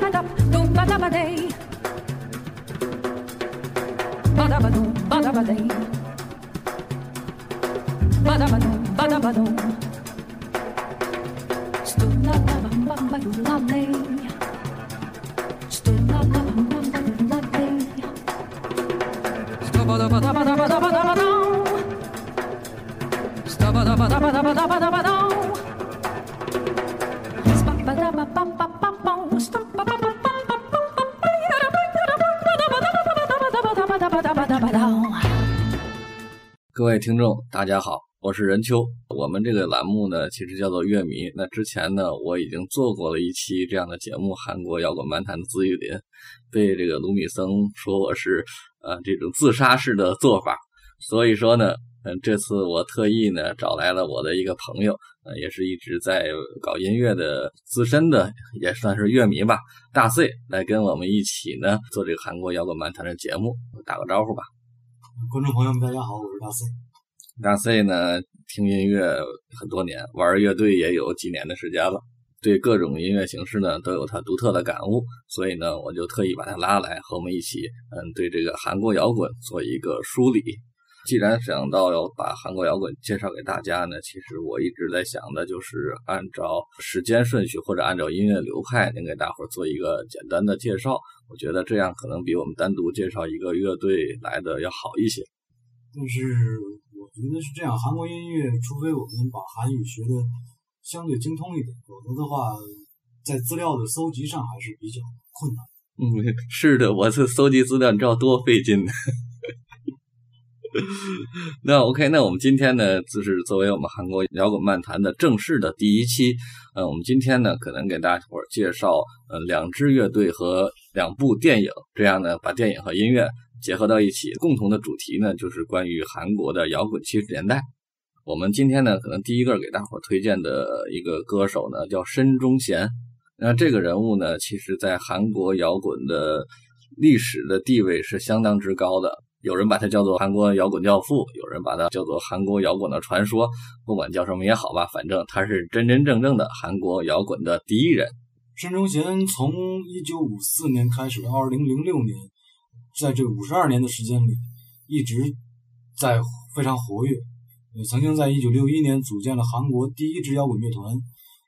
badabadab, dum badabaday. Badabadum, badabaday. Badabadum, badabadum. Stuna bam bam bam bam Stuna bam bam bam bam bam. Stabadabadabadabadabadabadam. Stabadabadabadabadabadam. Stabadabadabadabadabadam. 各位听众，大家好，我是任秋。我们这个栏目呢，其实叫做乐迷。那之前呢，我已经做过了一期这样的节目《韩国摇滚漫谈》的自愈林，被这个卢米僧说我是呃这种自杀式的做法。所以说呢，嗯，这次我特意呢找来了我的一个朋友，呃，也是一直在搞音乐的资深的，也算是乐迷吧，大 C 来跟我们一起呢做这个韩国摇滚漫谈的节目，打个招呼吧。观众朋友们，大家好，我是大 C。大 C 呢，听音乐很多年，玩乐队也有几年的时间了，对各种音乐形式呢都有他独特的感悟，所以呢，我就特意把他拉来和我们一起，嗯，对这个韩国摇滚做一个梳理。既然想到要把韩国摇滚介绍给大家呢，其实我一直在想的就是按照时间顺序或者按照音乐流派，能给大伙做一个简单的介绍。我觉得这样可能比我们单独介绍一个乐队来的要好一些。但是我觉得是这样，韩国音乐，除非我们把韩语学的相对精通一点，否则的话，在资料的搜集上还是比较困难。嗯，是的，我是搜集资料，你知道多费劲。那 OK，那我们今天呢，就是作为我们韩国摇滚漫谈的正式的第一期，呃，我们今天呢，可能给大家伙介绍，呃，两支乐队和两部电影，这样呢，把电影和音乐结合到一起，共同的主题呢，就是关于韩国的摇滚七十年代。我们今天呢，可能第一个给大伙推荐的一个歌手呢，叫申忠贤。那这个人物呢，其实在韩国摇滚的历史的地位是相当之高的。有人把他叫做韩国摇滚教父，有人把他叫做韩国摇滚的传说，不管叫什么也好吧，反正他是真真正正的韩国摇滚的第一人。申忠贤从一九五四年开始到二零零六年，在这五十二年的时间里，一直在非常活跃。也曾经在一九六一年组建了韩国第一支摇滚乐团，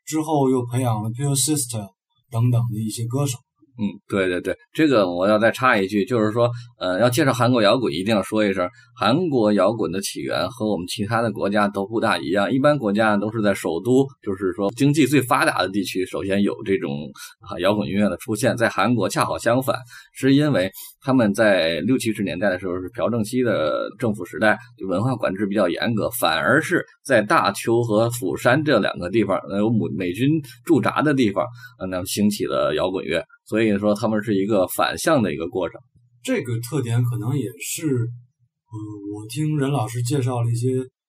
之后又培养了 Pure Sister 等等的一些歌手。嗯，对对对，这个我要再插一句，就是说，呃，要介绍韩国摇滚，一定要说一声，韩国摇滚的起源和我们其他的国家都不大一样。一般国家都是在首都，就是说经济最发达的地区，首先有这种啊摇滚音乐的出现。在韩国恰好相反，是因为他们在六七十年代的时候是朴正熙的政府时代，文化管制比较严格，反而是在大邱和釜山这两个地方，有美美军驻扎的地方，那么兴起了摇滚乐。所以说，他们是一个反向的一个过程。这个特点可能也是，呃，我听任老师介绍了一些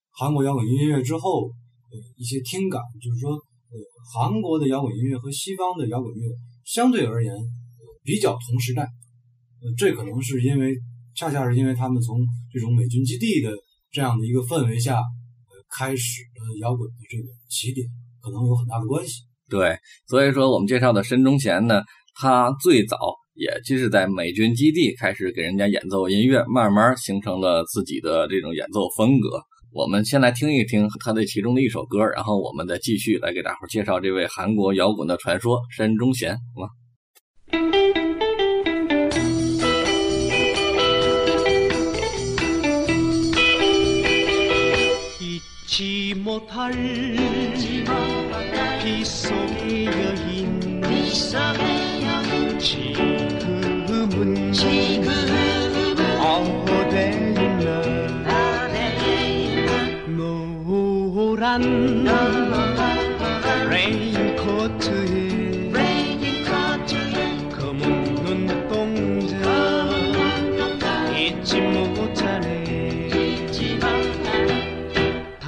韩国摇滚音乐之后，呃，一些听感，就是说，呃，韩国的摇滚音乐和西方的摇滚乐相对而言比较同时代。这可能是因为，恰恰是因为他们从这种美军基地的这样的一个氛围下，呃，开始的摇滚的这个起点，可能有很大的关系。对，所以说我们介绍的申忠贤呢。他最早也就是在美军基地开始给人家演奏音乐，慢慢形成了自己的这种演奏风格。我们先来听一听他的其中的一首歌，然后我们再继续来给大伙介绍这位韩国摇滚的传说申忠贤，好吗？ 잊지 못할 빗속의 여인. 지금은 어디 있나 노란 아, 네. 레인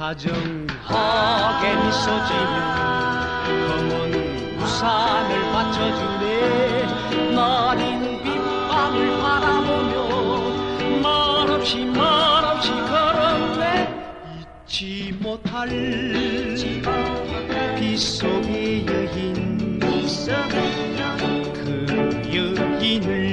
다정하게 미소지며 검은 우산을 받쳐주네. 나린 빗방울 바라보며 말없이 말없이 걸었네. 잊지 못할 빗속의 여인 그 여인을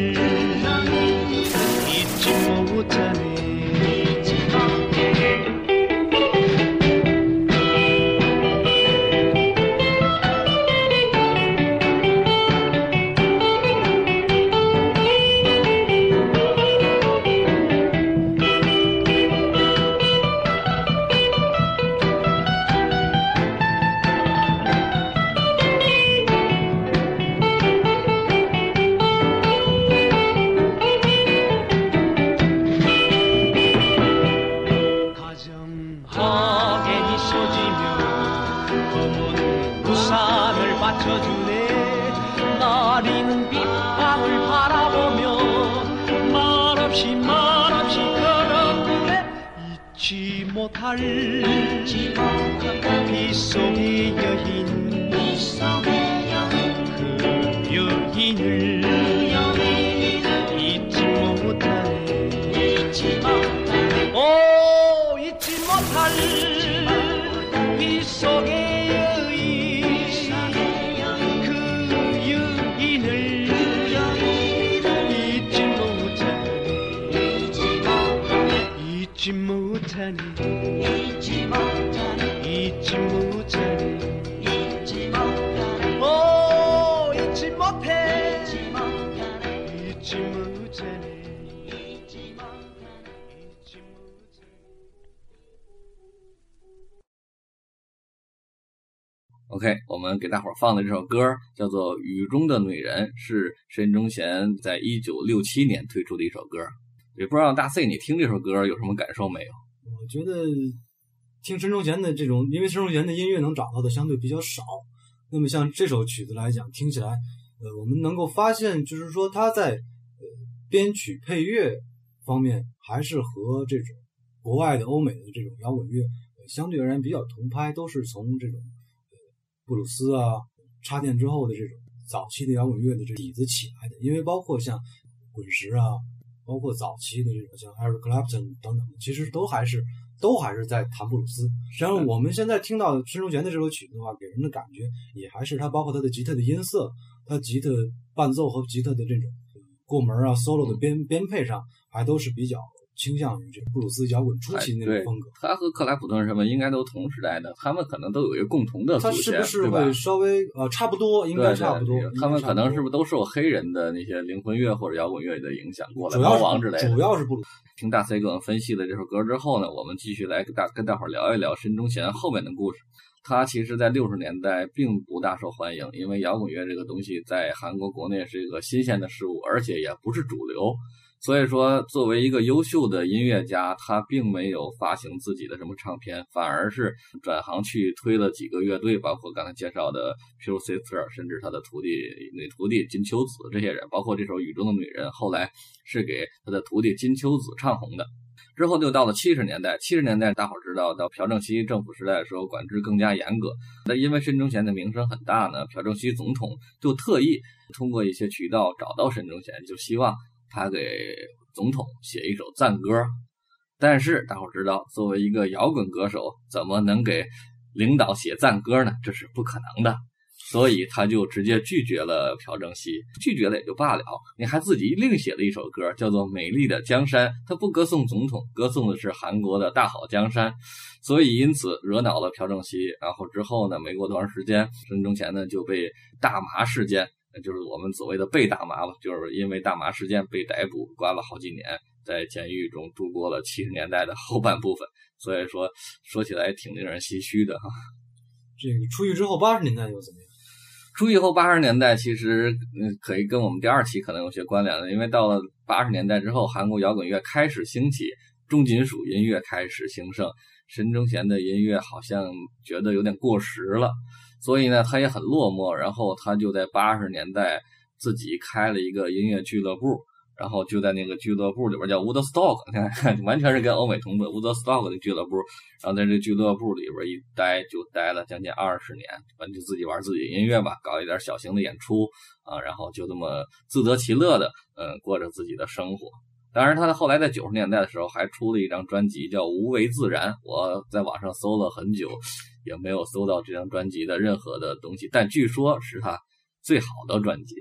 放的这首歌叫做《雨中的女人》，是申忠贤在一九六七年推出的一首歌。也不知道大 C 你听这首歌有什么感受没有？我觉得听陈忠贤的这种，因为陈忠贤的音乐能找到的相对比较少。那么像这首曲子来讲，听起来，呃，我们能够发现，就是说他在呃编曲配乐方面，还是和这种国外的欧美的这种摇滚乐、相对而言比较同拍，都是从这种布鲁斯啊插电之后的这种早期的摇滚乐的这底子起来的。因为包括像滚石啊，包括早期的这种像 Eric Clapton 等等，其实都还是都还是在弹布鲁斯。实际上，我们现在听到申忠贤的这首曲子的话，给人的感觉也还是他包括他的吉他的音色，他吉他伴奏和吉他的这种呃过门啊、solo 的编编配上，还都是比较倾向于这个布鲁斯摇滚初期那种风格。他和克莱普顿什么应该都同时代的，他们可能都有一个共同的祖它先，是不是对吧会？稍微呃差不多？应该差不多。他们可能是不是是都受黑人的那些灵魂乐或者摇滚乐的影响过来，主要猫王之类的？主要是布鲁斯。听大 C 给我们分析了这首歌之后呢，我们继续来跟大跟大伙儿聊一聊申忠贤后面的故事。他其实，在六十年代并不大受欢迎，因为摇滚乐这个东西在韩国国内是一个新鲜的事物，而且也不是主流。所以说，作为一个优秀的音乐家，他并没有发行自己的什么唱片，反而是转行去推了几个乐队，包括刚才介绍的 Pure Sister，甚至他的徒弟女徒弟金秋子这些人，包括这首《雨中的女人》，后来是给他的徒弟金秋子唱红的。之后就到了七十年代，七十年代大伙知道，到朴正熙政府时代的时候，管制更加严格。那因为申忠贤的名声很大呢，朴正熙总统就特意通过一些渠道找到申忠贤，就希望他给总统写一首赞歌。但是大伙知道，作为一个摇滚歌手，怎么能给领导写赞歌呢？这是不可能的。所以他就直接拒绝了朴正熙，拒绝了也就罢了，你还自己另写了一首歌，叫做《美丽的江山》，他不歌颂总统，歌颂的是韩国的大好江山，所以因此惹恼了朴正熙。然后之后呢，没过多长时间，申忠贤呢就被大麻事件，就是我们所谓的被大麻了，就是因为大麻事件被逮捕，关了好几年，在监狱中度过了七十年代的后半部分。所以说说起来挺令人唏嘘的哈。这个出狱之后，八十年代又怎么样？出狱后八十年代其实嗯可以跟我们第二期可能有些关联的，因为到了八十年代之后，韩国摇滚乐开始兴起，重金属音乐开始兴盛，申忠贤的音乐好像觉得有点过时了，所以呢他也很落寞，然后他就在八十年代自己开了一个音乐俱乐部。然后就在那个俱乐部里边叫 Woodstock，完全是跟欧美同步 Woodstock 的俱乐部。然后在这俱乐部里边一待就待了将近二十年，反正就自己玩自己音乐吧，搞一点小型的演出啊，然后就这么自得其乐的，嗯，过着自己的生活。当然，他后来在九十年代的时候还出了一张专辑叫《无为自然》，我在网上搜了很久，也没有搜到这张专辑的任何的东西，但据说是他最好的专辑。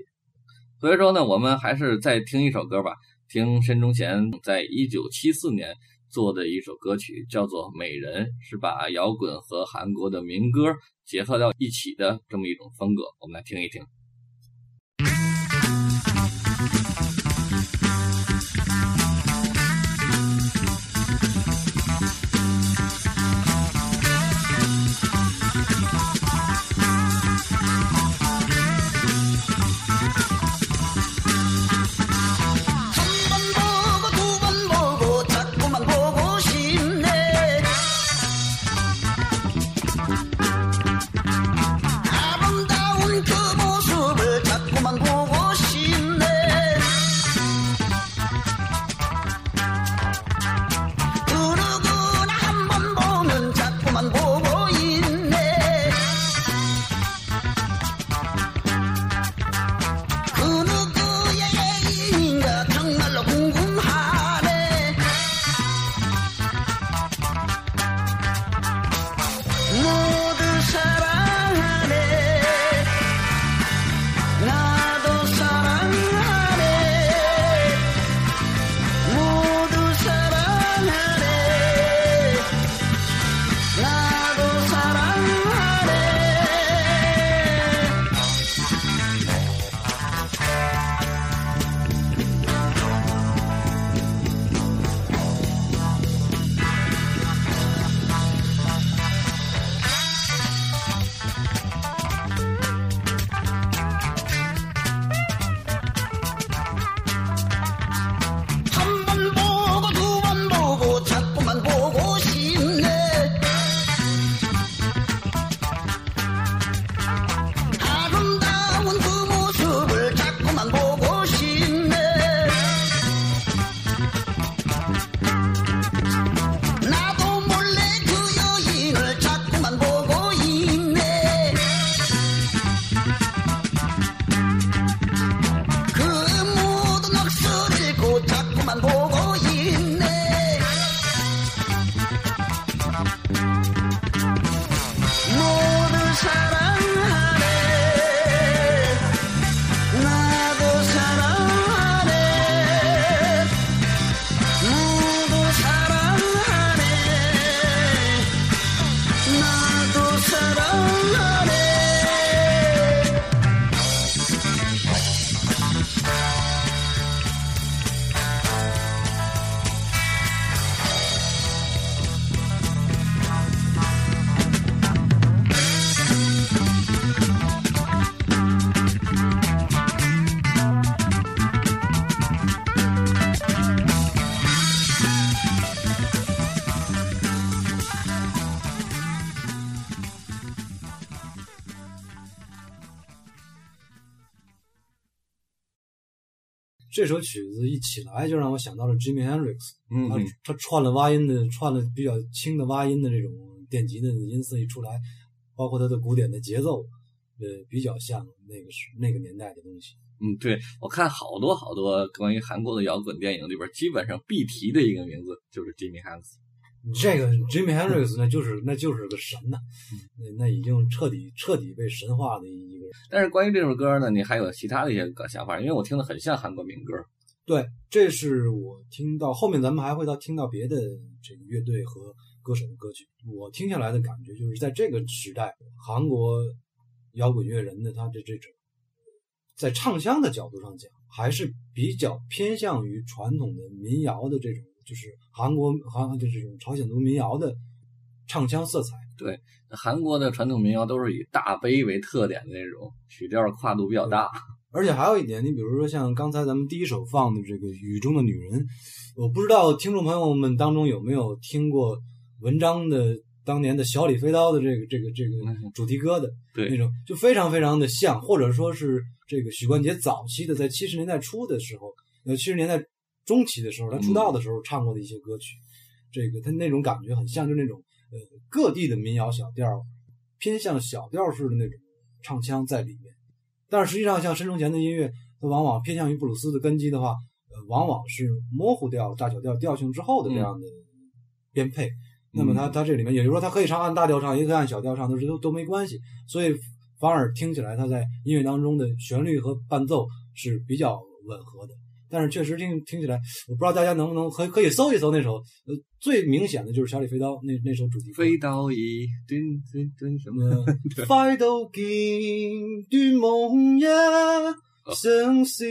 所以说呢，我们还是再听一首歌吧，听申忠贤在一九七四年做的一首歌曲，叫做《美人》，是把摇滚和韩国的民歌结合到一起的这么一种风格，我们来听一听。起来就让我想到了 Jimmy Hendrix，嗯他他串了挖音的，串了比较轻的挖音的这种电吉的音色一出来，包括他的古典的节奏，呃，比较像那个时那个年代的东西。嗯，对我看好多好多关于韩国的摇滚电影里边，基本上必提的一个名字就是 Jimmy Hendrix。这个 Jimmy Hendrix 那就是那就是个神呐、那那已经彻底彻底被神化的一个人。但是关于这首歌呢，你还有其他的一些个想法？因为我听的很像韩国民歌。对，这是我听到后面咱们还会到听到别的这个乐队和歌手的歌曲，我听下来的感觉就是在这个时代，韩国摇滚乐人的他的这种在唱腔的角度上讲，还是比较偏向于传统的民谣的这种，就是韩国韩就这种朝鲜族民谣的唱腔色彩。对韩国的传统民谣都是以大悲为特点的那种曲调，跨度比较大。而且还有一点，你比如说像刚才咱们第一首放的这个《雨中的女人》，我不知道听众朋友们当中有没有听过文章的当年的小李飞刀的这个这个这个主题歌的对那种，就非常非常的像，或者说是这个许冠杰早期的在七十年代初的时候，呃七十年代中期的时候，他出道的时候唱过的一些歌曲，这个他那种感觉很像，就那种呃各地的民谣小调，偏向小调式的那种唱腔在里面。但是实际上，像申中前的音乐，它往往偏向于布鲁斯的根基的话，呃，往往是模糊掉大小调调性之后的这样的编配。那么它它这里面，也就是说，它可以唱按大调唱，也可以按小调唱，都是都都没关系。所以反而听起来，它在音乐当中的旋律和伴奏是比较吻合的。但是确实听听起来，我不知道大家能不能可以可以搜一搜那首，呃，最明显的就是小李飞刀那那首主题歌。飞刀已蹲蹲蹲什么？呃，快到見斷夢一，生死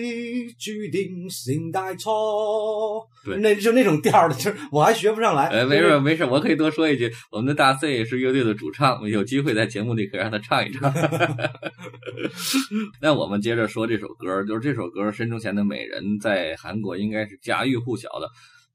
注定成大错。对那就那种调的，就是我还学不上来。呃，没事没事，我可以多说一句，我们的大 C 是乐队的主唱，有机会在节目里可以让他唱一唱。那我们接着说这首歌，就是这首歌深中前的《美人》在韩国应该是家喻户晓的，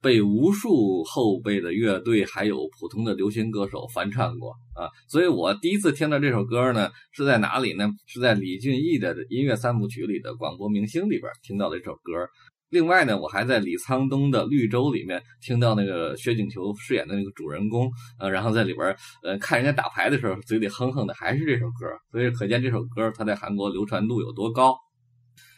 被无数后辈的乐队还有普通的流行歌手翻唱过啊。所以我第一次听到这首歌呢，是在哪里呢？是在李俊毅的音乐三部曲里的《广播明星》里边听到的一首歌。另外呢，我还在李沧东的《绿洲》里面听到那个薛景求饰演的那个主人公，呃，然后在里边呃看人家打牌的时候，嘴里哼哼的还是这首歌，所以可见这首歌它在韩国流传度有多高。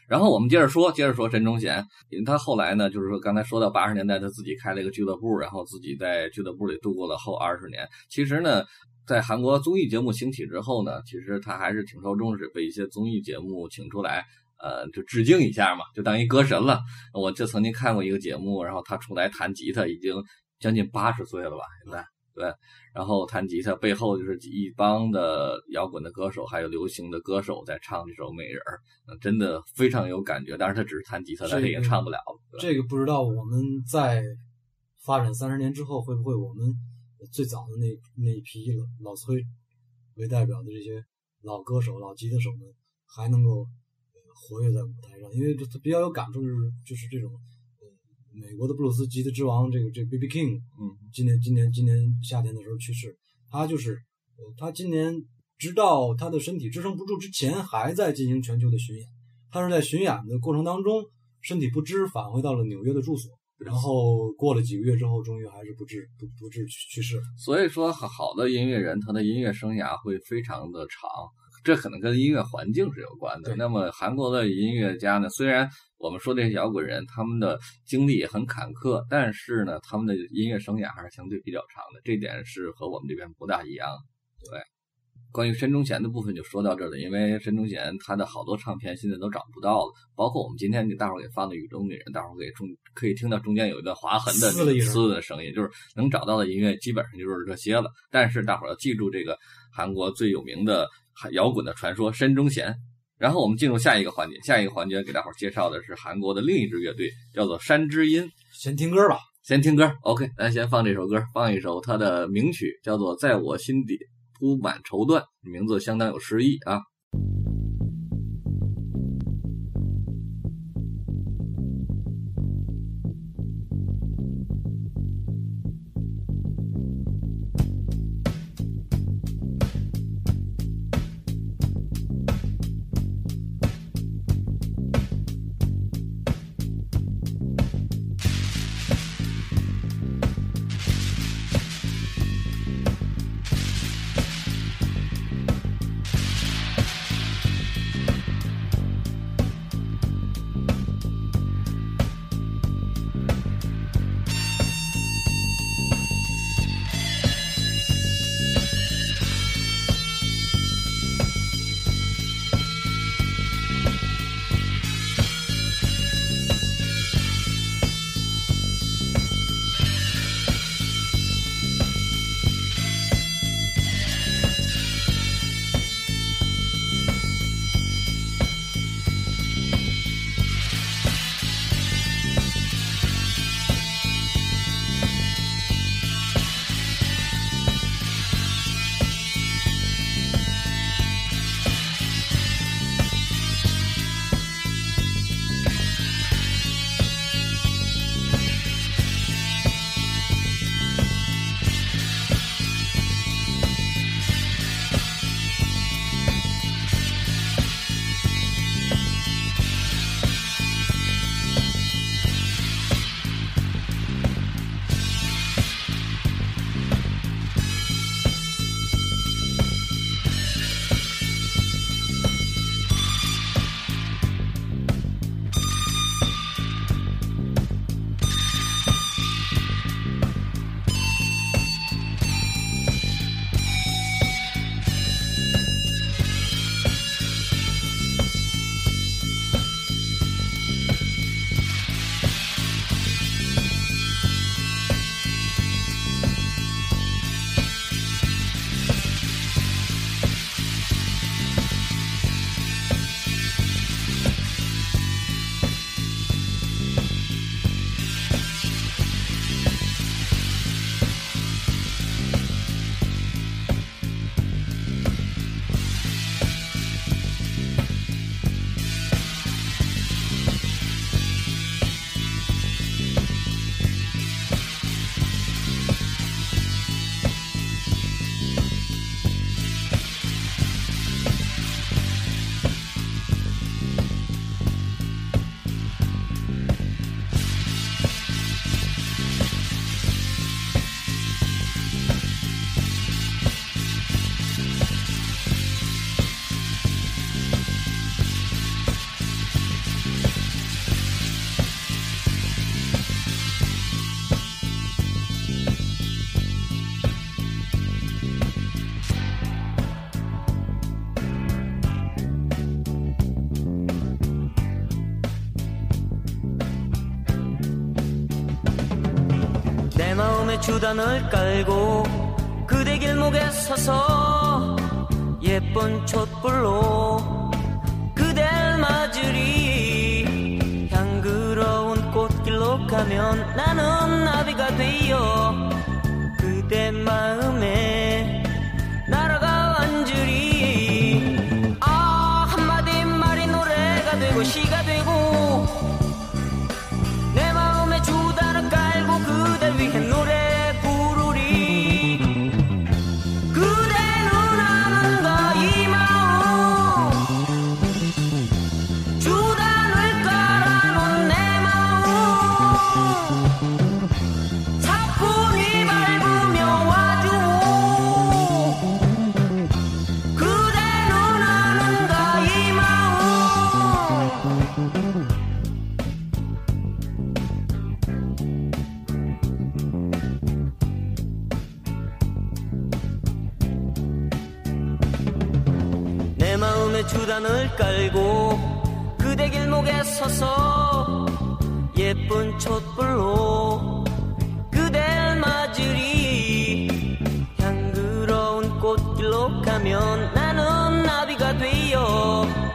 然后我们接着说，接着说申中贤，因为他后来呢，就是说刚才说到八十年代，他自己开了一个俱乐部，然后自己在俱乐部里度过了后二十年。其实呢，在韩国综艺节目兴起之后呢，其实他还是挺受重视，被一些综艺节目请出来。呃，就致敬一下嘛，就当一歌神了。我就曾经看过一个节目，然后他出来弹吉他，已经将近八十岁了吧，现在对。然后弹吉他背后就是一帮的摇滚的歌手，还有流行的歌手在唱这首《美人儿》，呃真的非常有感觉。但是他只是弹吉他，但是也唱不了了。这个不知道我们在发展三十年之后，会不会我们最早的那那一批老老崔为代表的这些老歌手、老吉他手们，还能够呃活跃在舞台上？因为这比较有感触，就是就是这种呃美国的布鲁斯吉他之王，这个这个 B.B. King，嗯，今年今年今年夏天的时候去世，他就是呃他今年直到他的身体支撑不住之前，还在进行全球的巡演。他是在巡演的过程当中，身体不支，返回到了纽约的住所。然后过了几个月之后，终于还是不治不不治去去世了。所以说，好好的音乐人，他的音乐生涯会非常的长，这可能跟音乐环境是有关的。那么韩国的音乐家呢，虽然我们说这些摇滚人，他们的经历也很坎坷，但是呢，他们的音乐生涯还是相对比较长的，这点是和我们这边不大一样。对，关于申中贤的部分就说到这儿了，因为申中贤他的好多唱片现在都找不到了，包括我们今天给大伙儿给放的《雨中女人》，大伙儿给中可以听到中间有一段划痕的撕了一声撕的声音，就是能找到的音乐基本上就是这些了。但是大伙儿要记住这个韩国最有名的摇滚的传说申中贤。然后我们进入下一个环节，下一个环节给大伙儿介绍的是韩国的另一支乐队，叫做山之音。先听歌吧。先听歌，OK，咱先放这首歌，放一首他的名曲，叫做《在我心底铺满绸缎》，名字相当有诗意啊。 주단을 깔고 그대 길목에 서서 예쁜 촛불로 먼 곳 길로 가면 나는 나비가 돼요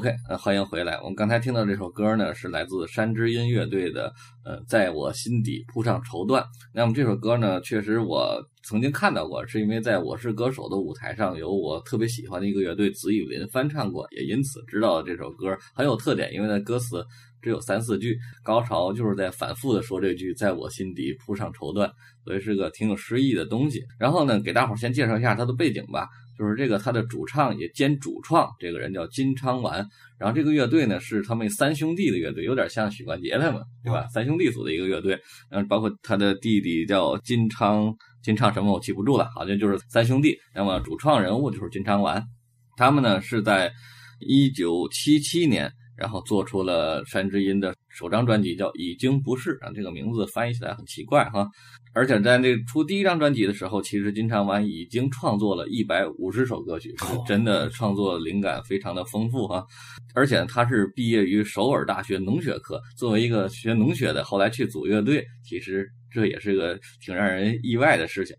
OK，呃，欢迎回来。我们刚才听到这首歌呢，是来自山之音乐队的，呃，在我心底铺上绸缎。那么这首歌呢，确实我曾经看到过，是因为在我是歌手的舞台上，有我特别喜欢的一个乐队紫雨林翻唱过，也因此知道这首歌很有特点，因为它歌词只有三四句，高潮就是在反复的说这句“在我心底铺上绸缎”，所以是个挺有诗意的东西。然后呢，给大伙儿先介绍一下它的背景吧。就是这个他的主唱也兼主创，这个人叫金昌完。然后这个乐队呢是他们三兄弟的乐队，有点像许冠杰他们，对吧？三兄弟组的一个乐队。嗯包括他的弟弟叫金昌，金昌什么我记不住了，好像就是三兄弟。那么主创人物就是金昌完，他们呢是在一九七七年，然后做出了山之音的首张专辑，叫《已经不是》啊，这个名字翻译起来很奇怪哈。而且在这出第一张专辑的时候，其实金昌完已经创作了一百五十首歌曲，是真的创作灵感非常的丰富哈。而且他是毕业于首尔大学农学科，作为一个学农学的，后来去组乐队，其实这也是个挺让人意外的事情。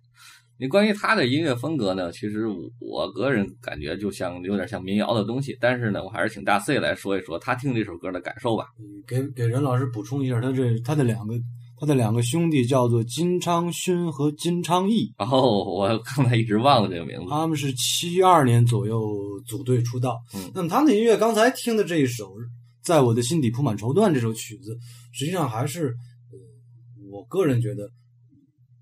你关于他的音乐风格呢，其实我个人感觉就像有点像民谣的东西，但是呢，我还是请大 C 来说一说他听这首歌的感受吧。给给任老师补充一下，他这他的两个他的两个兄弟叫做金昌勋和金昌义，然后我刚才一直忘了这个名字。他们是七二年左右组队出道。嗯那么他们的音乐，刚才听的这一首《在我的心底铺满绸缎》这首曲子，实际上还是呃，我个人觉得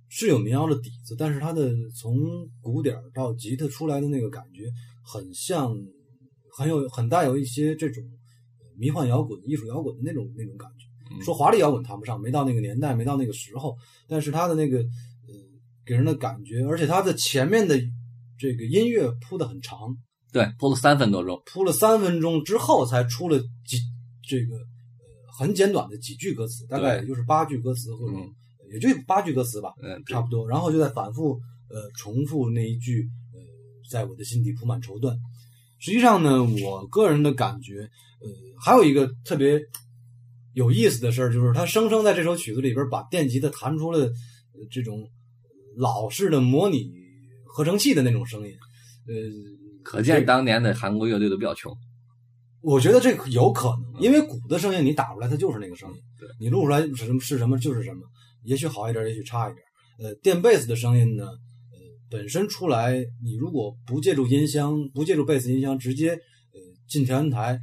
是有民谣的底子，但是它的从鼓点儿到吉他出来的那个感觉，很像，很有很带有一些这种呃迷幻摇滚、艺术摇滚的那种那种感觉。嗯。说华丽摇滚谈不上，没到那个年代，没到那个时候，但是他的那个呃给人的感觉，而且他的前面的这个音乐铺的很长，对，铺了三分多钟。铺了三分钟之后才出了几这个呃很简短的几句歌词，大概也就是八句歌词或者、嗯。也就八句歌词吧，嗯，差不多，然后就在反复呃重复那一句呃在我的心底铺满绸缎。实际上呢，我个人的感觉，呃，还有一个特别有意思的事儿，就是他生生在这首曲子里边把电吉他弹出了呃这种老式的模拟合成器的那种声音。呃，可见当年的韩国乐队都比较穷。我觉得这有可能，因为鼓的声音你打出来它就是那个声音，对你录出来是什么是什么就是什么，也许好一点，也许差一点。呃，电贝斯的声音呢，呃，本身出来你如果不借助音箱，不借助贝斯音箱，直接呃进调音台，呃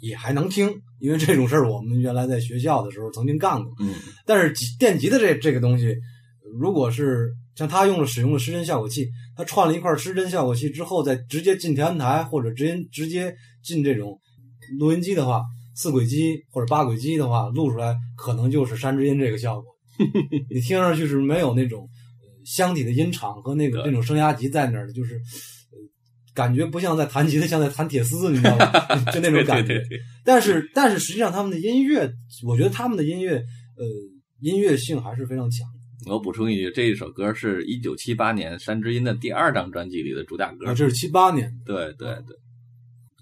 也还能听，因为这种事儿我们原来在学校的时候曾经干过。嗯，但是电吉的这这个东西，如果是像他用了使用了失真效果器，他串了一块失真效果器之后，再直接进调音台或者直接直接进这种录音机的话，四轨机或者八轨机的话，录出来可能就是山之音这个效果。你听上去是没有那种呃箱体的音场和那个那种声压级在那儿的，就是。呃感觉不像在弹吉他，像在弹铁丝，你知道吗？就那种感觉。对对对但是，但是实际上他们的音乐，我觉得他们的音乐，呃，音乐性还是非常强。我补充一句，这一首歌是一九七八年山之音的第二张专辑里的主打歌啊，。这是七八年，对对对。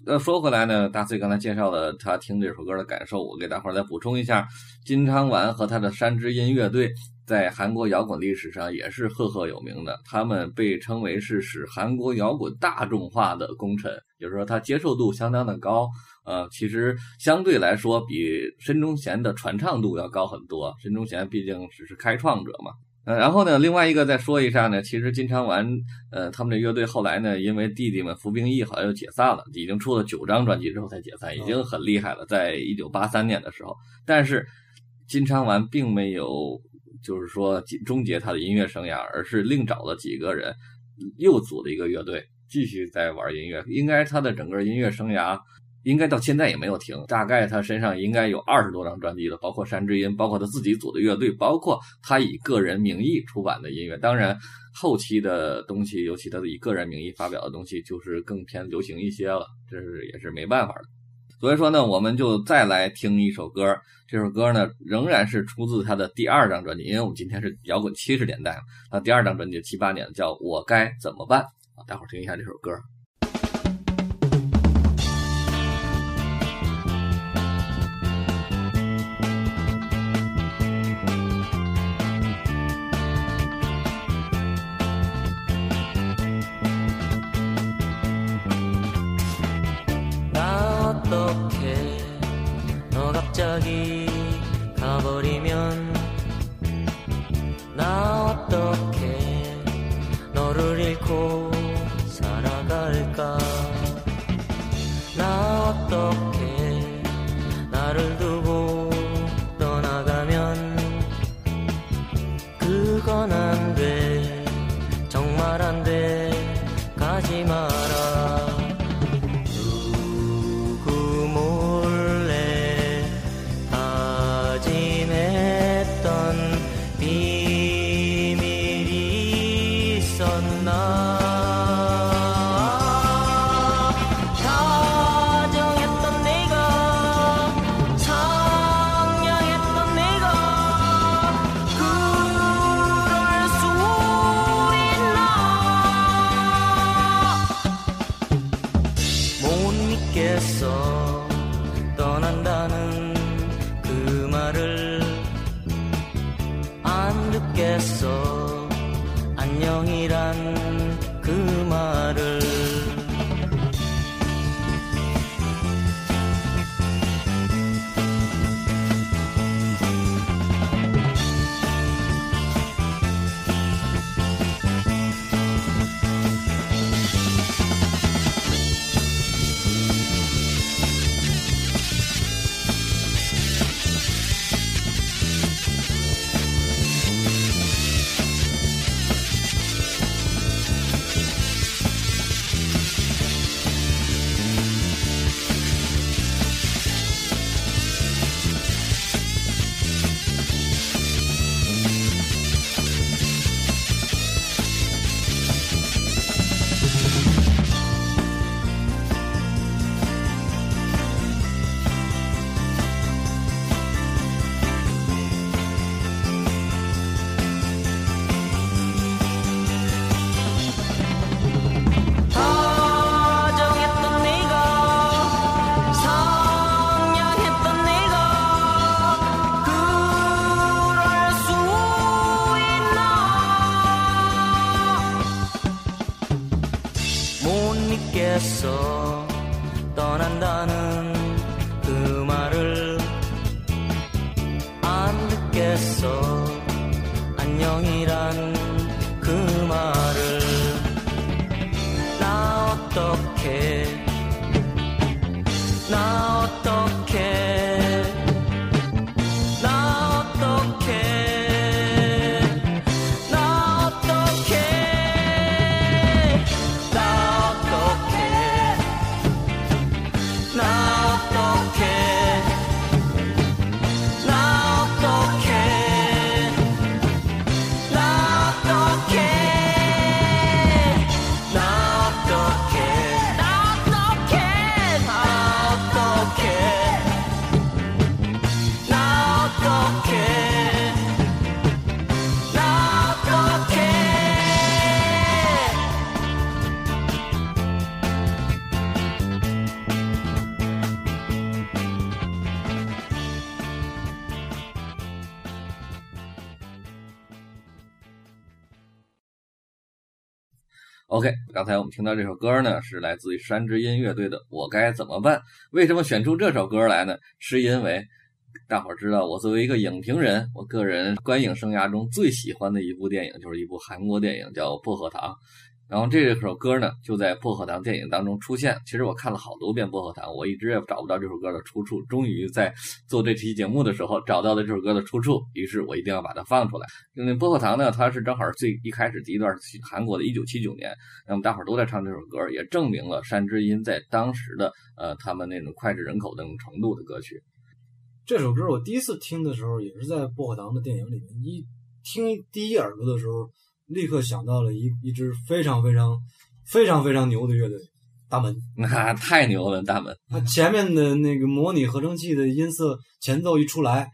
那说回来呢，大崔刚才介绍了他听这首歌的感受，我给大伙儿再补充一下，金昌丸和他的山之音乐队在韩国摇滚历史上也是赫赫有名的，他们被称为是使韩国摇滚大众化的功臣，也就是说他接受度相当的高。呃，其实相对来说比申中贤的传唱度要高很多，申中贤毕竟只是开创者嘛。呃，然后呢，另外一个再说一下呢，其实金昌丸，呃，他们这乐队后来呢，因为弟弟们服兵役，好像又解散了，已经出了九张专辑之后才解散，已经很厉害了，在一九八三年的时候。但是金昌丸并没有，就是说终结他的音乐生涯，而是另找了几个人，又组了一个乐队，继续在玩音乐。应该他的整个音乐生涯。应该到现在也没有停，大概他身上应该有二十多张专辑了，包括山之音，包括他自己组的乐队，包括他以个人名义出版的音乐。当然，后期的东西，尤其他的以个人名义发表的东西，就是更偏流行一些了，这是也是没办法的。所以说呢，我们就再来听一首歌，这首歌呢仍然是出自他的第二张专辑，因为我们今天是摇滚七十年代嘛，他第二张专辑七八年叫《我该怎么办》啊，大伙儿听一下这首歌。才我们听到这首歌呢，是来自于山之音乐队的《我该怎么办》。为什么选出这首歌来呢？是因为大伙儿知道，我作为一个影评人，我个人观影生涯中最喜欢的一部电影就是一部韩国电影，叫《薄荷糖》。然后这首歌呢，就在《薄荷糖》电影当中出现。其实我看了好多遍《薄荷糖》，我一直也找不到这首歌的出处。终于在做这期节目的时候找到了这首歌的出处，于是我一定要把它放出来。因为《薄荷糖》呢，它是正好最一开始第一段是韩国的1979年，那么大伙都在唱这首歌，也证明了山之音在当时的呃他们那种脍炙人口的那种程度的歌曲。这首歌我第一次听的时候，也是在薄荷糖的电影里面，一听第一耳朵的时候，立刻想到了一一支非常非常非常非常牛的乐队——大门。那太牛了，大门！他前面的那个模拟合成器的音色前奏一出来，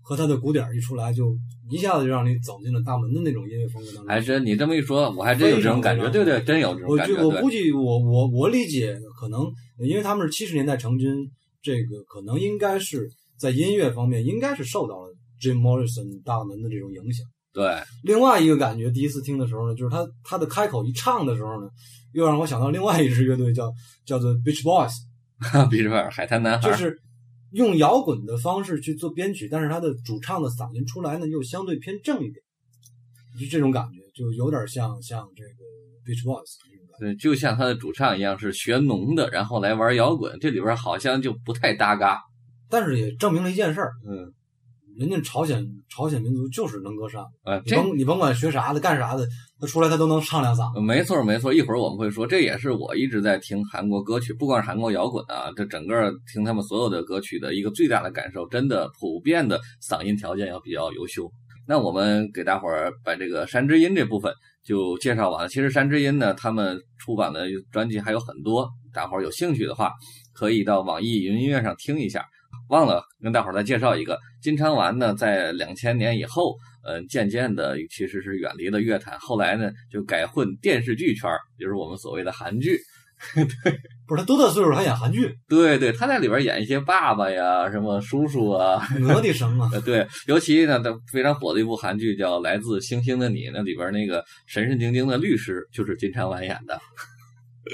和他的鼓点一出来，就一下子就让你走进了大门的那种音乐风格当中。还真你这么一说，我还真有这种感觉。对对，真有这种感觉。我我估计我我我理解可能，因为他们是七十年代成军，这个可能应该是在音乐方面应该是受到了 Jim Morrison 大门的这种影响。对，另外一个感觉，第一次听的时候呢，就是他他的开口一唱的时候呢，又让我想到另外一支乐队叫叫做 Beach Boys，比尔海滩男孩，就是用摇滚的方式去做编曲，但是他的主唱的嗓音出来呢又相对偏正一点，就这种感觉，就有点像像这个 Beach Boys。对，就像他的主唱一样，是学农的，然后来玩摇滚，这里边好像就不太搭嘎。但是也证明了一件事儿，嗯，人家朝鲜朝鲜民族就是能歌善舞，呃，这你甭你甭管学啥的干啥的，他出来他都能唱两嗓子。没错没错，一会儿我们会说，这也是我一直在听韩国歌曲，不光是韩国摇滚啊，这整个听他们所有的歌曲的一个最大的感受，真的普遍的嗓音条件要比较优秀。那我们给大伙儿把这个山之音这部分就介绍完了。其实山之音呢，他们出版的专辑还有很多，大伙儿有兴趣的话，可以到网易云音乐上听一下。忘了跟大伙儿再介绍一个，金昌丸呢，在两千年以后，呃，渐渐的其实是远离了乐坛，后来呢就改混电视剧圈儿，就是我们所谓的韩剧。对不是他多大岁数还演韩剧，对对，他在里边演一些爸爸呀，什么叔叔啊，我的神啊！呃，对，尤其呢，他非常火的一部韩剧叫《来自星星的你》，那里边那个神神经经的律师就是金昌丸演的，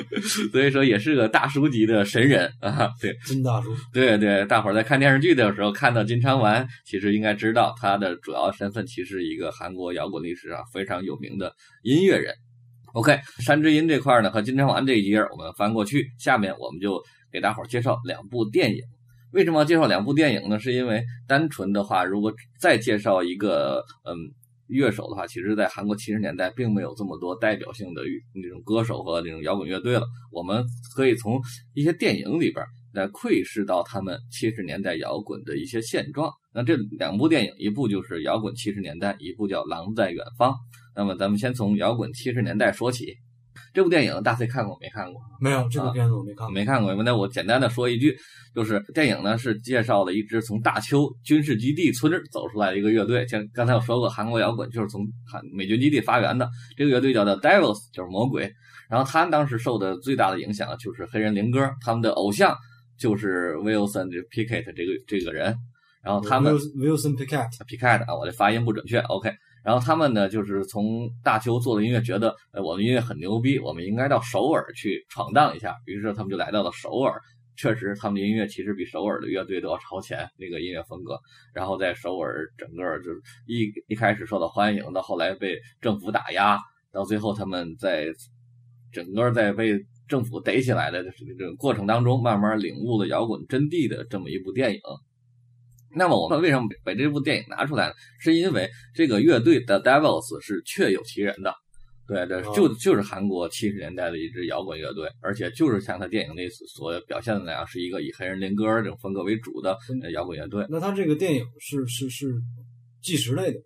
所以说也是个大叔级的神人啊。对金大叔，对对，大伙儿在看电视剧的时候看到金昌完，其实应该知道他的主要身份其实是一个韩国摇滚历史上非常有名的音乐人。OK，山之音这块呢和金昌完这一页我们翻过去，下面我们就给大伙儿介绍两部电影。为什么要介绍两部电影呢？是因为单纯的话，如果再介绍一个嗯乐手的话，其实在韩国七十年代并没有这么多代表性的那种歌手和那种摇滚乐队了。我们可以从一些电影里边来窥视到他们七十年代摇滚的一些现状。那这两部电影，一部就是《摇滚七十年代》，一部叫《狼在远方》。那么咱们先从摇滚七十年代说起。这部电影大 C 看过没看过？没有这部片子我没看过。没看过，那我简单的说一句，就是电影呢是介绍了一支从大邱军事基地村走出来的一个乐队，像刚才我说过，韩国摇滚就是从韩美军基地发源的。这个乐队叫做 Devils，就是魔鬼。然后他们当时受的最大的影响就是黑人灵歌，他们的偶像就是 Wilson Pickett 这个这个人。然后他们 Wilson Pickett，Pickett 啊，我这发音不准确。OK，然后他们呢，就是从大邱做的音乐，觉得呃我们音乐很牛逼，我们应该到首尔去闯荡一下。于是他们就来到了首尔。确实，他们的音乐其实比首尔的乐队都要超前，那个音乐风格。然后在首尔整个就是一一开始受到欢迎，到后来被政府打压，到最后他们在整个在被政府逮起来的这个过程当中，慢慢领悟了摇滚真谛的这么一部电影。那么我们为什么把这部电影拿出来呢？是因为这个乐队的 Devils 是确有其人的，对对，就就是韩国七十年代的一支摇滚乐队，而且就是像他电影里所表现的那样，是一个以黑人灵歌这种风格为主的呃摇滚乐队。那他这个电影是是是纪实类的，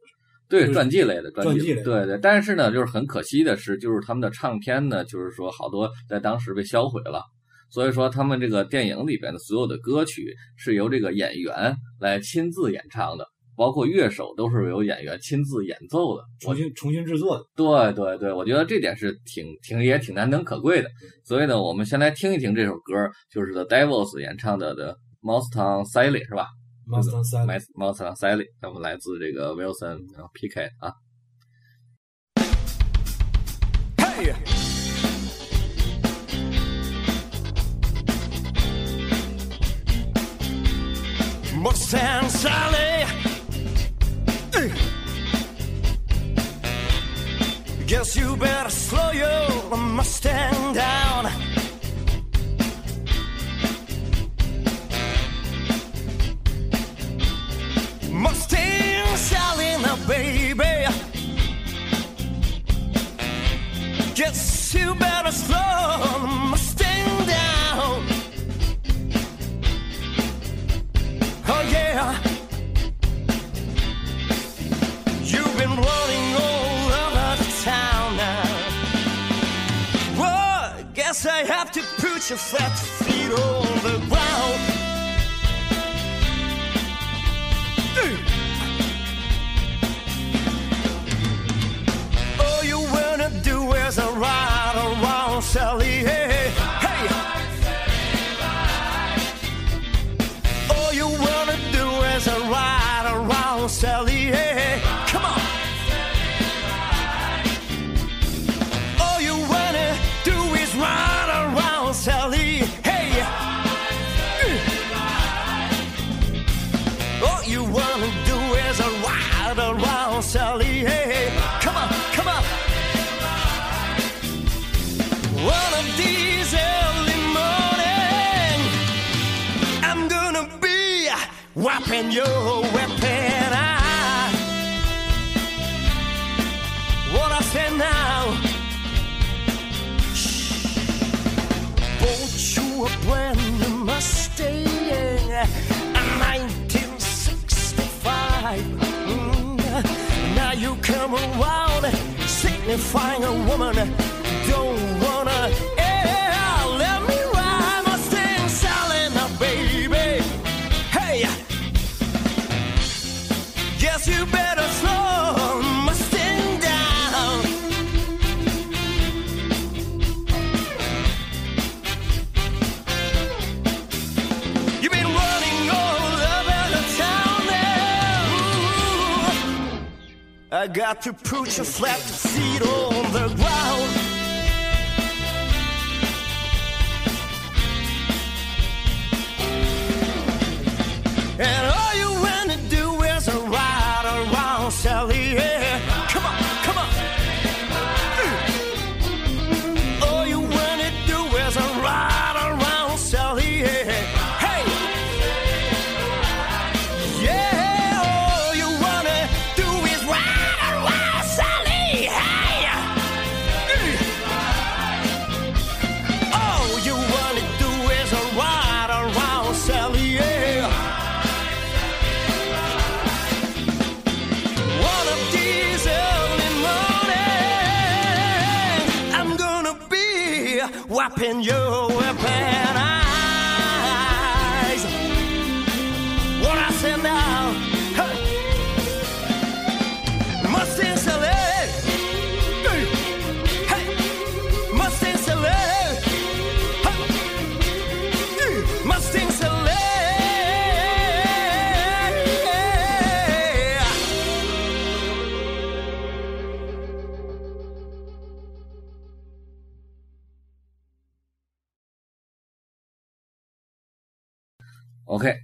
对传记类的，传记类的对对。但是呢，就是很可惜的是，就是他们的唱片呢，就是说好多在当时被销毁了。所以说，他们这个电影里边的所有的歌曲是由这个演员来亲自演唱的，包括乐手都是由演员亲自演奏的。重新重新制作的。对对对，我觉得这点是挺挺也挺难能可贵的。所以呢，我们先来听一听这首歌，就是 The Devils 演唱的的 Mustang Sally 是吧 Mustang Sally 那么来自这个 Wilson 然后 PK 啊。Hey! Sally. Guess you better slow your Mustang down. Mustang Sally, now baby. Guess you better slow Mustang put your flat feet on the ground. Signifying a woman got to put your flat feet on the ground.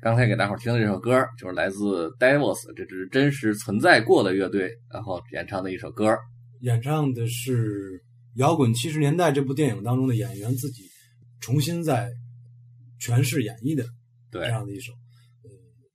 刚才给大伙儿听的这首歌就是来自 Devils 这支真实存在过的乐队，然后演唱的一首歌。演唱的是《摇滚七十年代》这部电影当中的演员自己重新在诠释演绎的对这，样的一首，呃，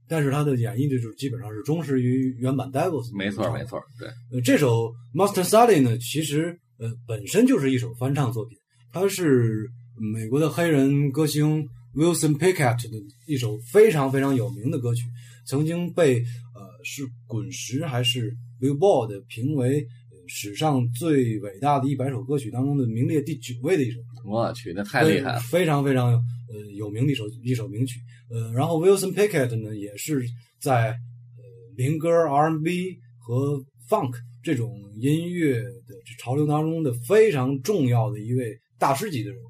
但是他的演绎的就基本上是忠实于原版 Devils，没错没。错，对，呃，这首 Master Sally 呢，其实呃本身就是一首翻唱作品，它是美国的黑人歌星 Wilson Pickett 的一首非常非常有名的歌曲，曾经被呃是滚石还是 Billboard 评为呃史上最伟大的一百首歌曲当中的名列第九位的一首歌。我去，那太厉害了。非常非常呃有名的一首一首名曲。呃，然后 Wilson Pickett 呢，也是在呃民歌、R&B 和 Funk 这种音乐的潮流当中的非常重要的一位大师级的人物。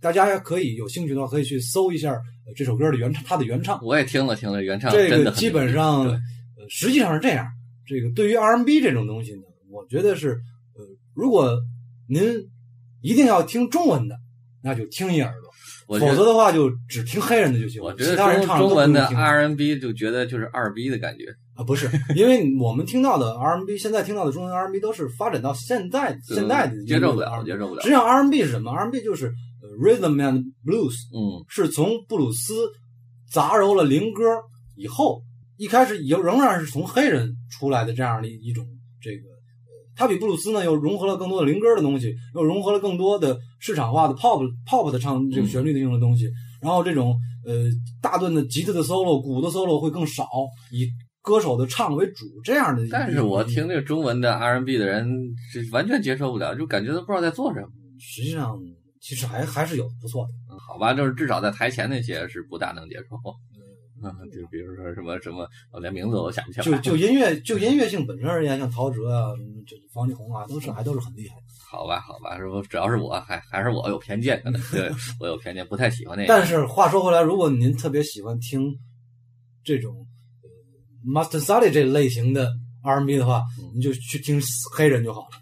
大家可以有兴趣的话，可以去搜一下、呃、这首歌的原唱，他的原唱。我也听了听了，原唱这真的很个基本上，呃，实际上是这样。这个对于 R&B 这种东西呢，我觉得是，呃，如果您一定要听中文的，那就听一耳朵，否则的话就只听黑人的就行了。我觉得其他人中唱中文的不用听 R&B 就觉得就是二逼的感觉，啊，不是，因为我们听到的 R&B，现在听到的中文 R&B 都是发展到现在现在的接受不了，接受不了实。际上 R&B 是什么？R&B 就是呃 rhythm and blues，嗯，是从布鲁斯杂糅了灵歌以后，一开始也仍然是从黑人出来的这样的一种这个，呃它比布鲁斯呢又融合了更多的灵歌的东西，又融合了更多的市场化的 pop pop 的唱这个旋律的用的东西，然后这种呃大段的吉他的 solo、鼓的 solo 会更少，以歌手的唱为主这样的。但是我听这个中文的 R&B 的人是完全接受不了，就感觉都不知道在做什么。实际上其实还还是有不错的。嗯好吧，就是至少在台前那些是不大能接受。嗯，就比如说什么什么，我连名字我都想不起来。就就音乐就音乐性本身而言，像陶喆啊、嗯这方力宏啊，都是还都是很厉害的。好吧，好吧，是不只要是我还还是我有偏见，可能对我有偏见，不太喜欢那个。但是话说回来，如果您特别喜欢听这种呃 Master Sally 这类型的 R&B 的话，嗯你就去听黑人就好了，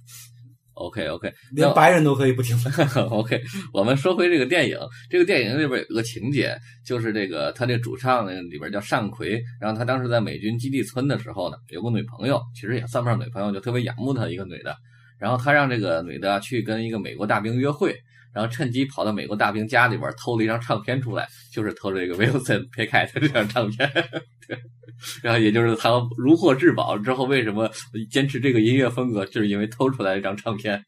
OK OK，连白人都可以不听。OK，我们说回这个电影，这个电影里边有个情节，就是这个他这主唱那个里边叫单奎，然后他当时在美军基地村的时候呢，有个女朋友，其实也算不上女朋友，就特别仰慕他一个女的，然后他让这个女的去跟一个美国大兵约会。然后趁机跑到美国大兵家里边偷了一张唱片出来，就是偷这个 Wilson Pickett 这张唱片，对，然后也就是他如获至宝之后，为什么坚持这个音乐风格，就是因为偷出来一张唱片，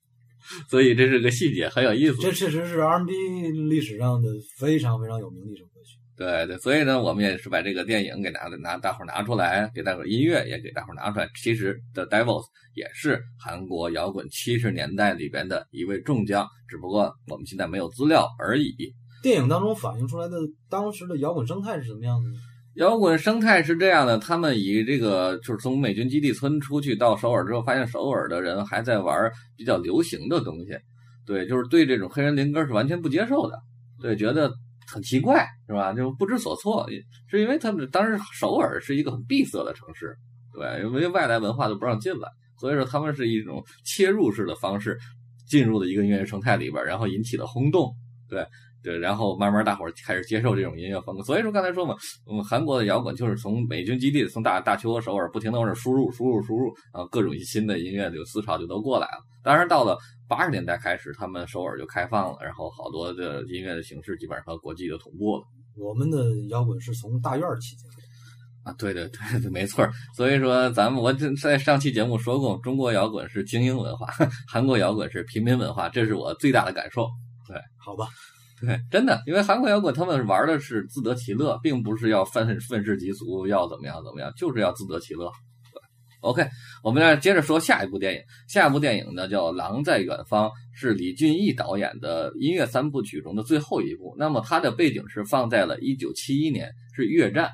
所以这是个细节，很有意思。这确实是 R&B 历史上的非常非常有名的一首。对对，所以呢，我们也是把这个电影给拿拿大伙儿拿出来，给大伙儿音乐也给大伙儿拿出来。其实，The Devils 也是韩国摇滚七十年代里边的一位重将，只不过我们现在没有资料而已。电影当中反映出来的当时的摇滚生态是什么样的呢？摇滚生态是这样的，他们以这个就是从美军基地村出去到首尔之后，发现首尔的人还在玩比较流行的东西，对，就是对这种黑人灵歌是完全不接受的，对，觉得很奇怪，是吧？就不知所措，是因为他们当时首尔是一个很闭塞的城市，对，因为外来文化都不让进来，所以说他们是一种切入式的方式进入了一个音乐生态里边，然后引起了轰动，对。对，然后慢慢大伙儿开始接受这种音乐风格，所以说刚才说嘛，我们韩国的摇滚就是从美军基地，从大大邱和首尔不停的往这输入、输入、输入，然后各种新的音乐就思潮就都过来了。当然到了八十年代开始，他们首尔就开放了，然后好多的音乐的形式基本上和国际就同步了。我们的摇滚是从大院儿起家的。啊，对对对对，没错儿。所以说，咱们我这在上期节目说过，中国摇滚是精英文化，韩国摇滚是平民文化，这是我最大的感受。对好吧，对，真的，因为韩国摇滚他们玩的是自得其乐，并不是要愤愤世嫉俗，要怎么样怎么样，就是要自得其乐。对，OK，我们来接着说下一部电影。下一部电影呢叫《狼在远方》，是李俊毅导演的音乐三部曲中的最后一部。那么它的背景是放在了1971年，是越战。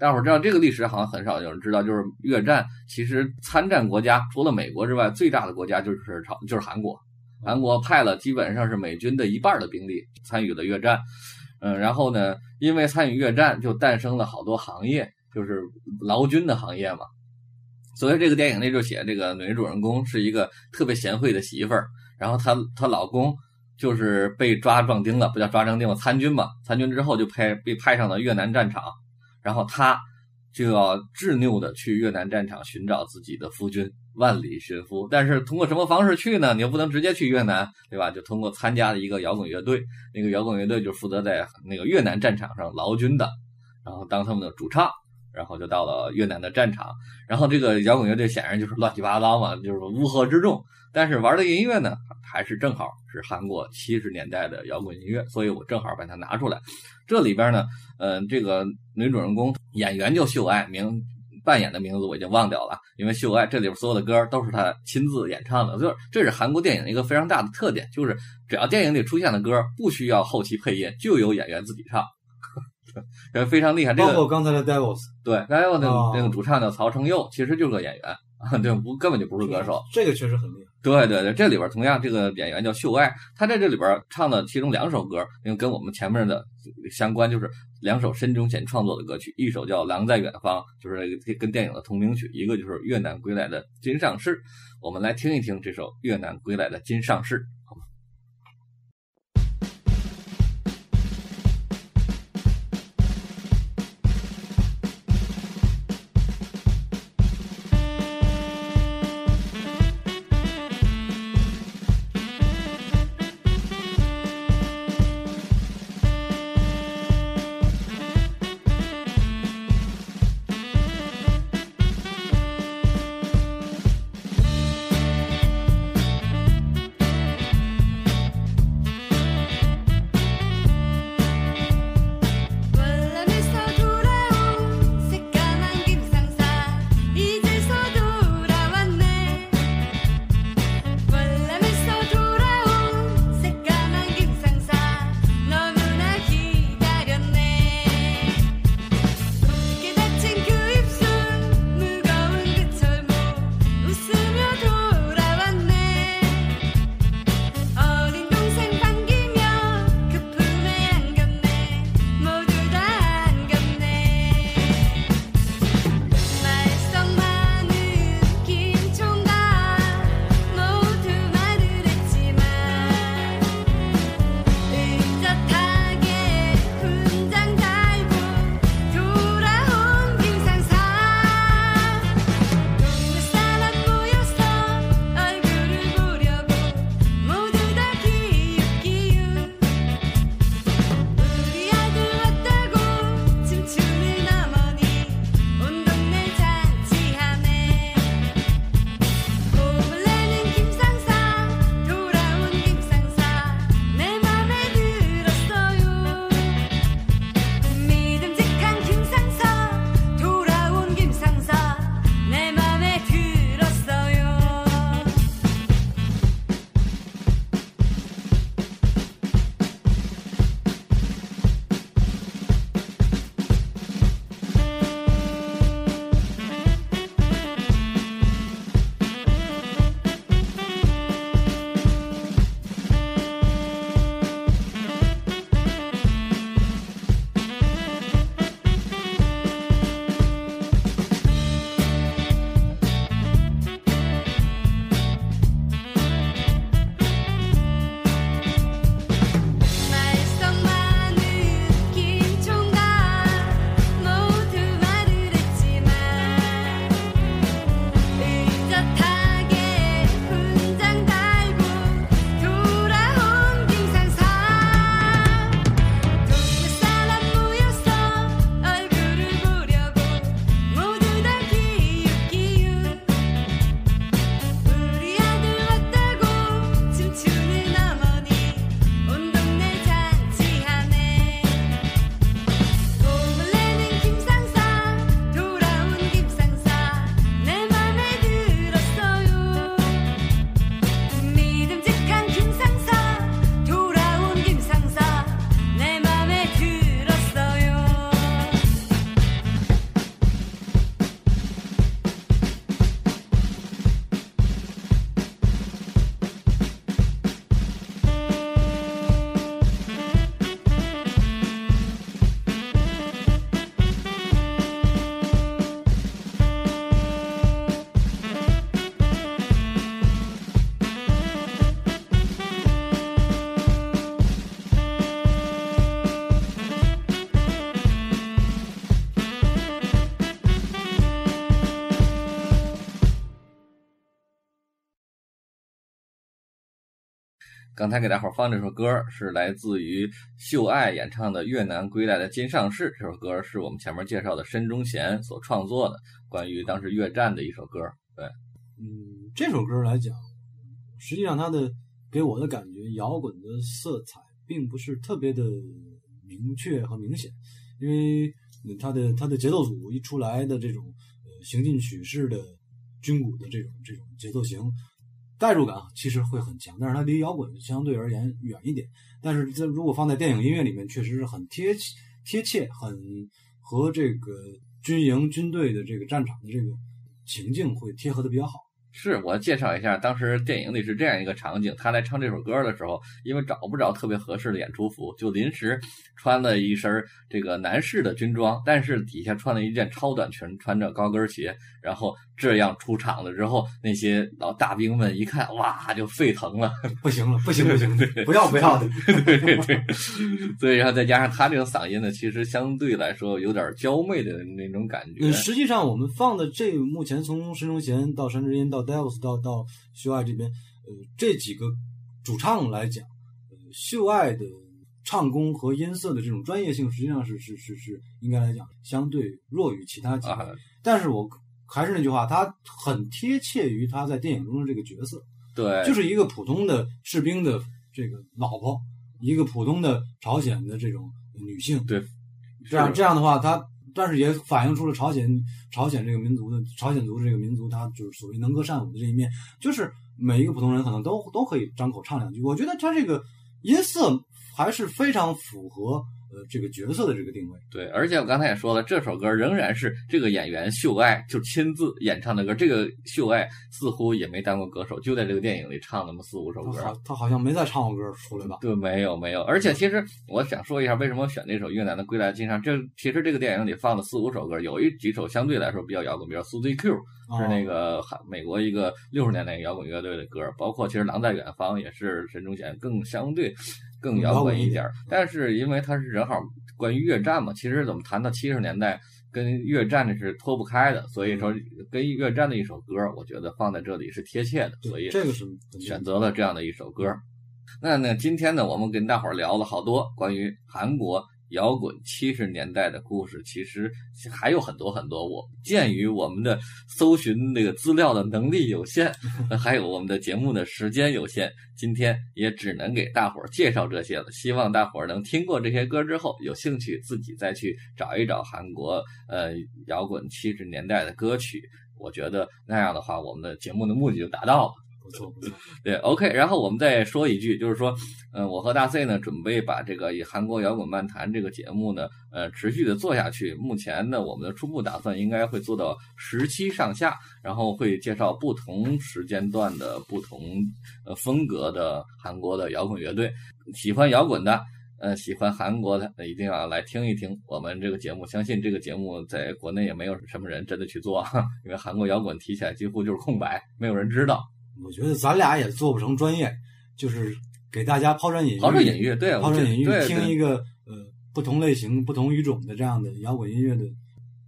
大伙儿知道这个历史好像很少有人知道，就是越战其实参战国家除了美国之外，最大的国家就是朝就是韩国。韩国派了基本上是美军的一半的兵力参与了越战，嗯，然后呢，因为参与越战就诞生了好多行业，就是劳军的行业嘛。所以这个电影里就写这个女主人公是一个特别贤惠的媳妇儿，然后她她老公就是被抓壮丁了，不叫抓壮丁吧，参军嘛。参军之后就派被派上了越南战场，然后他就要执拗的去越南战场寻找自己的夫君，万里寻夫。但是通过什么方式去呢？你又不能直接去越南，对吧？就通过参加了一个摇滚乐队，那个摇滚乐队就负责在那个越南战场上劳军的，然后当他们的主唱。然后就到了越南的战场，然后这个摇滚乐队显然就是乱七八糟嘛，就是乌合之众。但是玩的音乐呢，还是正好是韩国七十年代的摇滚音乐，所以我正好把它拿出来。这里边呢，嗯、这个女主人公演员叫秀爱，名扮演的名字我已经忘掉了，因为秀爱这里边所有的歌都是他亲自演唱的，就是这是韩国电影的一个非常大的特点，就是只要电影里出现的歌不需要后期配音，就由演员自己唱，这非常厉害。这个包括刚才的 Devils，对，Devils 那个主唱叫曹承佑，其实就是个演员啊，对，不根本就不是歌手。这个确实很厉害。对对对，这里边同样这个演员叫秀爱，他在这里边唱的其中两首歌，因为跟我们前面的相关，就是两首申中贤创作的歌曲，一首叫《狼在远方》，就是这个跟电影的同名曲，一个就是越南归来的金上士。我们来听一听这首越南归来的金上士。刚才给大伙放这首歌是来自于秀爱演唱的《越南归来的金上士》，这首歌是我们前面介绍的申忠贤所创作的，关于当时越战的一首歌。对，嗯，这首歌来讲，实际上它的给我的感觉，摇滚的色彩并不是特别的明确和明显，因为它的它的节奏组一出来的这种呃行进曲式的军鼓的这种这种节奏型，代入感其实会很强，但是它离摇滚相对而言远一点。但是这如果放在电影音乐里面，确实是很贴切贴切，很和这个军营军队的这个战场的这个情境会贴合的比较好。是我介绍一下，当时电影里是这样一个场景：他来唱这首歌的时候，因为找不着特别合适的演出服，就临时穿了一身这个男士的军装，但是底下穿了一件超短裙，穿着高跟鞋，然后这样出场了之后，那些老大兵们一看，哇，就沸腾了。不行了，不行不行，不要不要的。对对对，所以然后再加上他这个嗓音呢，其实相对来说有点娇媚的那种感觉。嗯，实际上我们放的这目前从申忠贤到山之音到 Devils 到到秀爱这边，呃，这几个主唱来讲，呃，秀爱的唱功和音色的这种专业性，实际上是是是是应该来讲相对弱于其他几个。啊但是我还是那句话，他很贴切于他在电影中的这个角色。对，就是一个普通的士兵的这个老婆，一个普通的朝鲜的这种女性。对，这样是这样的话，他但是也反映出了朝鲜朝鲜这个民族的朝鲜族这个民族，他就是所谓能歌善舞的这一面，就是每一个普通人可能都都可以张口唱两句。我觉得他这个音色还是非常符合呃这个角色的这个定位。对，而且我刚才也说了，这首歌仍然是这个演员秀爱就亲自演唱的歌。这个秀爱似乎也没当过歌手，就在这个电影里唱那么四五首歌。他好他好像没再唱过歌出来吧？对，没有没有，而且其实我想说一下，为什么选这首《越南的归来金上》？这其实这个电影里放了四五首歌，有一几首相对来说比较摇滚，比如 Suzy Q 是那个韩美国一个六十年代摇滚乐队的歌，包括其实《狼在远方》也是陈忠贤更相对更摇滚一点儿。但是因为它是正好关于越战嘛，其实怎么谈到七十年代跟越战这是脱不开的，所以说跟越战的一首歌，我觉得放在这里是贴切的，所以这个是选择了这样的一首歌。那那，今天呢，我们跟大伙儿聊了好多关于韩国摇滚七十年代的故事，其实还有很多很多。我鉴于我们的搜寻那个资料的能力有限，还有我们的节目的时间有限，今天也只能给大伙儿介绍这些了。希望大伙儿能听过这些歌之后，有兴趣自己再去找一找韩国呃摇滚七十年代的歌曲。我觉得那样的话，我们的节目的目的就达到了。对，OK，然后我们再说一句，就是说，嗯、我和大 C 呢准备把这个以韩国摇滚漫谈这个节目呢，呃，持续的做下去。目前呢，我们的初步打算应该会做到十期上下，然后会介绍不同时间段的不同风格的韩国的摇滚乐队。喜欢摇滚的。呃，喜欢韩国的，一定要来听一听我们这个节目。相信这个节目在国内也没有什么人真的去做，因为韩国摇滚提起来几乎就是空白，没有人知道。我觉得咱俩也做不成专业，就是给大家抛砖引玉，抛砖引玉，对，抛砖引玉，听一个呃不同类型、不同语种的这样的摇滚音乐的，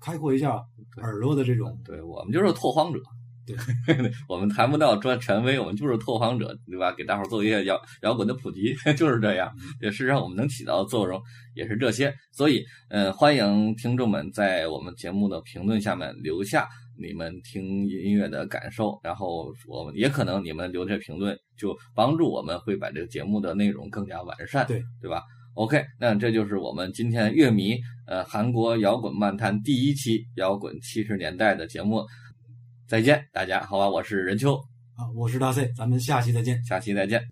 开阔一下耳朵的这种。对，我们就是拓荒者。对，我们谈不到专权威，我们就是拓荒者，对吧？给大伙儿做一些摇摇滚的普及，就是这样。也事实上，我们能起到的作用也是这些。所以，嗯、欢迎听众们在我们节目的评论下面留下你们听音乐的感受，然后我们也可能你们留这评论，就帮助我们会把这个节目的内容更加完善，对对吧？OK，那这就是我们今天乐迷呃韩国摇滚漫谈第一期摇滚七十年代的节目。再见，大家好吧，我是任秋，啊，我是大 C，咱们下期再见。下期再见。